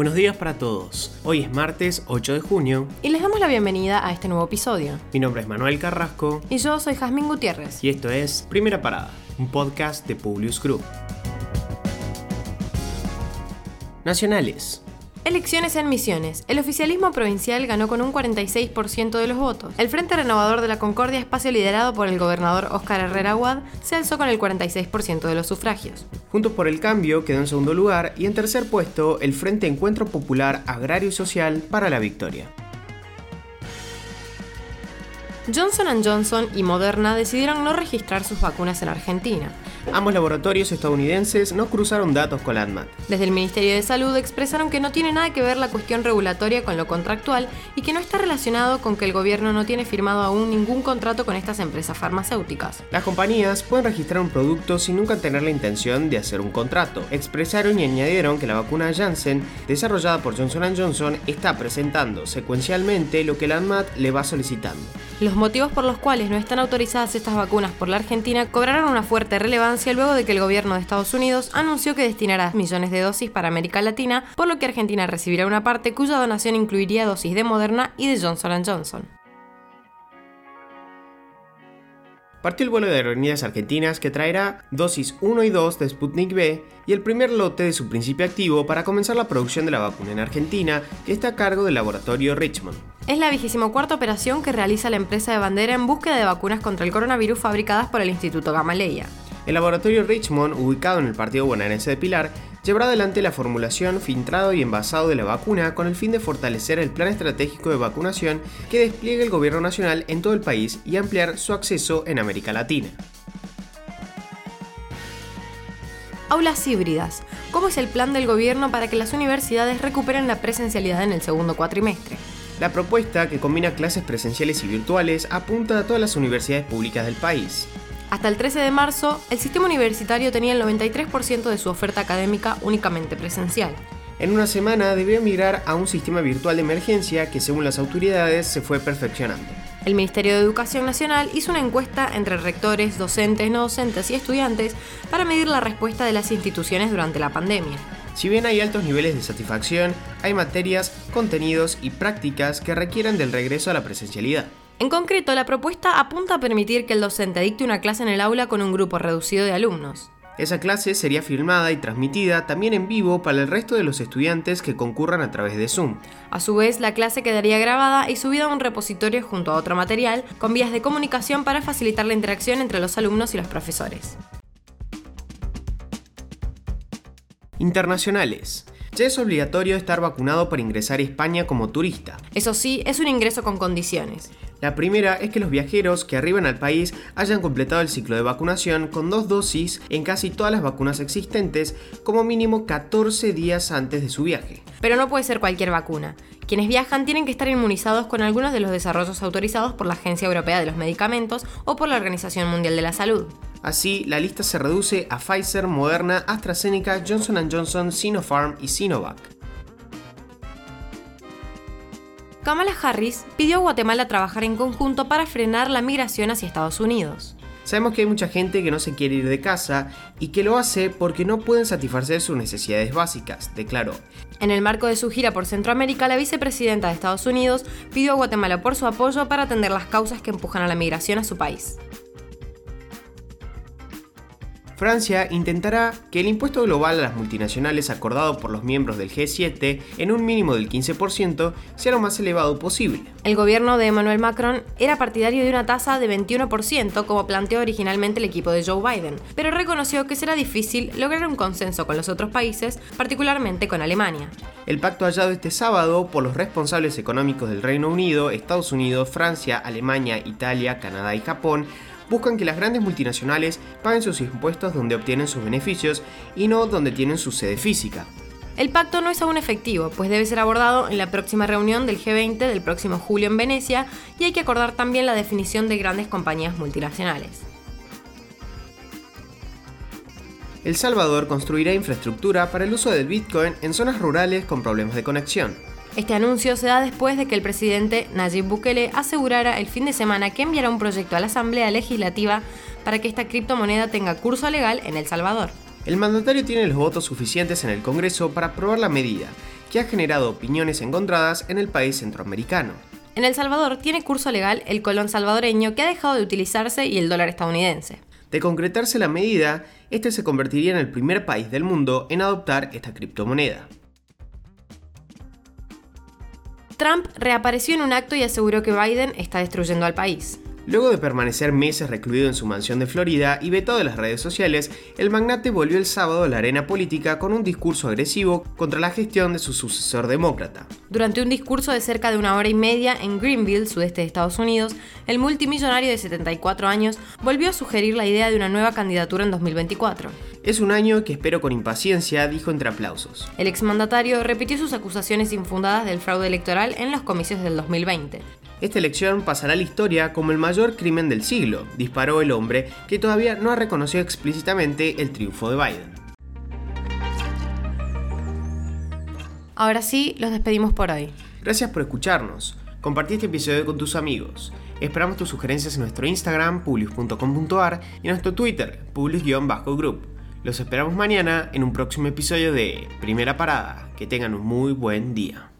Buenos días para todos. Hoy es martes 8 de junio Y les damos la bienvenida a este nuevo episodio. Mi nombre es Manuel Carrasco Y yo soy Jazmín Gutiérrez. y esto es Primera Parada, un podcast de Publius Group. Nacionales. Elecciones en Misiones. El oficialismo provincial ganó con un 46% de los votos. El Frente Renovador de la Concordia, espacio liderado por el gobernador Óscar Herrera Aguad, se alzó con el 46% de los sufragios. Juntos por el Cambio quedó en segundo lugar y en tercer puesto el Frente Encuentro Popular Agrario y Social para la Victoria. Johnson Johnson y Moderna decidieron no registrar sus vacunas en Argentina. Ambos laboratorios estadounidenses no cruzaron datos con la ANMAT. Desde el Ministerio de Salud expresaron que no tiene nada que ver la cuestión regulatoria con lo contractual y que no está relacionado con que el gobierno no tiene firmado aún ningún contrato con estas empresas farmacéuticas. Las compañías pueden registrar un producto sin nunca tener la intención de hacer un contrato. Expresaron y añadieron que la vacuna Janssen, desarrollada por Johnson Johnson, está presentando secuencialmente lo que la ANMAT le va solicitando. Los motivos por los cuales no están autorizadas estas vacunas por la Argentina cobraron una fuerte relevancia luego de que el gobierno de Estados Unidos anunció que destinará millones de dosis para América Latina, por lo que Argentina recibirá una parte cuya donación incluiría dosis de Moderna y de Johnson Johnson. Partió el vuelo de aerolíneas argentinas que traerá dosis 1 y 2 de Sputnik V y el primer lote de su principio activo para comenzar la producción de la vacuna en Argentina, que está a cargo del laboratorio Richmond. Es la vigésimocuarta operación que realiza la empresa de bandera en búsqueda de vacunas contra el coronavirus fabricadas por el Instituto Gamaleya. El laboratorio Richmond, ubicado en el partido bonaerense de Pilar, llevará adelante la formulación, filtrado y envasado de la vacuna con el fin de fortalecer el plan estratégico de vacunación que despliegue el gobierno nacional en todo el país y ampliar su acceso en América Latina. Aulas híbridas. ¿Cómo es el plan del gobierno para que las universidades recuperen la presencialidad en el segundo cuatrimestre? La propuesta, que combina clases presenciales y virtuales, apunta a todas las universidades públicas del país. Hasta el 13 de marzo, el sistema universitario tenía el 93% de su oferta académica únicamente presencial. En una semana debió migrar a un sistema virtual de emergencia que según las autoridades se fue perfeccionando. El Ministerio de Educación Nacional hizo una encuesta entre rectores, docentes, no docentes y estudiantes para medir la respuesta de las instituciones durante la pandemia. Si bien hay altos niveles de satisfacción, hay materias, contenidos y prácticas que requieren del regreso a la presencialidad. En concreto, la propuesta apunta a permitir que el docente dicte una clase en el aula con un grupo reducido de alumnos. Esa clase sería filmada y transmitida también en vivo para el resto de los estudiantes que concurran a través de Zoom. A su vez, la clase quedaría grabada y subida a un repositorio junto a otro material, con vías de comunicación para facilitar la interacción entre los alumnos y los profesores. Internacionales. Ya es obligatorio estar vacunado para ingresar a España como turista. Eso sí, es un ingreso con condiciones. La primera es que los viajeros que arriban al país hayan completado el ciclo de vacunación con dos dosis en casi todas las vacunas existentes, como mínimo 14 días antes de su viaje. Pero no puede ser cualquier vacuna. Quienes viajan tienen que estar inmunizados con algunos de los desarrollos autorizados por la Agencia Europea de los Medicamentos o por la Organización Mundial de la Salud. Así, la lista se reduce a Pfizer, Moderna, AstraZeneca, Johnson Johnson, Sinopharm y Sinovac. Kamala Harris pidió a Guatemala trabajar en conjunto para frenar la migración hacia Estados Unidos. Sabemos que hay mucha gente que no se quiere ir de casa y que lo hace porque no pueden satisfacer sus necesidades básicas, declaró. En el marco de su gira por Centroamérica, la vicepresidenta de Estados Unidos pidió a Guatemala por su apoyo para atender las causas que empujan a la migración a su país. Francia intentará que el impuesto global a las multinacionales acordado por los miembros del G7 en un mínimo del 15% sea lo más elevado posible. El gobierno de Emmanuel Macron era partidario de una tasa de 21% como planteó originalmente el equipo de Joe Biden, pero reconoció que será difícil lograr un consenso con los otros países, particularmente con Alemania. El pacto hallado este sábado por los responsables económicos del Reino Unido, Estados Unidos, Francia, Alemania, Italia, Canadá y Japón buscan que las grandes multinacionales paguen sus impuestos donde obtienen sus beneficios y no donde tienen su sede física. El pacto no es aún efectivo, pues debe ser abordado en la próxima reunión del G20 del próximo julio en Venecia y hay que acordar también la definición de grandes compañías multinacionales. El Salvador construirá infraestructura para el uso del Bitcoin en zonas rurales con problemas de conexión. Este anuncio se da después de que el presidente Nayib Bukele asegurara el fin de semana que enviará un proyecto a la Asamblea Legislativa para que esta criptomoneda tenga curso legal en El Salvador. El mandatario tiene los votos suficientes en el Congreso para aprobar la medida que ha generado opiniones encontradas en el país centroamericano. En El Salvador tiene curso legal el colón salvadoreño que ha dejado de utilizarse y el dólar estadounidense. De concretarse la medida, este se convertiría en el primer país del mundo en adoptar esta criptomoneda. Trump reapareció en un acto y aseguró que Biden está destruyendo al país. Luego de permanecer meses recluido en su mansión de Florida y vetado de las redes sociales, el magnate volvió el sábado a la arena política con un discurso agresivo contra la gestión de su sucesor demócrata. Durante un discurso de cerca de una hora y media en Greenville, sudeste de Estados Unidos, el multimillonario de 74 años volvió a sugerir la idea de una nueva candidatura en 2024. Es un año que espero con impaciencia, dijo entre aplausos. El exmandatario repitió sus acusaciones infundadas del fraude electoral en los comicios del 2020. Esta elección pasará a la historia como el mayor crimen del siglo, disparó el hombre que todavía no ha reconocido explícitamente el triunfo de Biden. Ahora sí, los despedimos por hoy. Gracias por escucharnos. Compartí este episodio con tus amigos. Esperamos tus sugerencias en nuestro Instagram, publius.com.ar y en nuestro Twitter, publius-group. Los esperamos mañana en un próximo episodio de Primera Parada. Que tengan un muy buen día.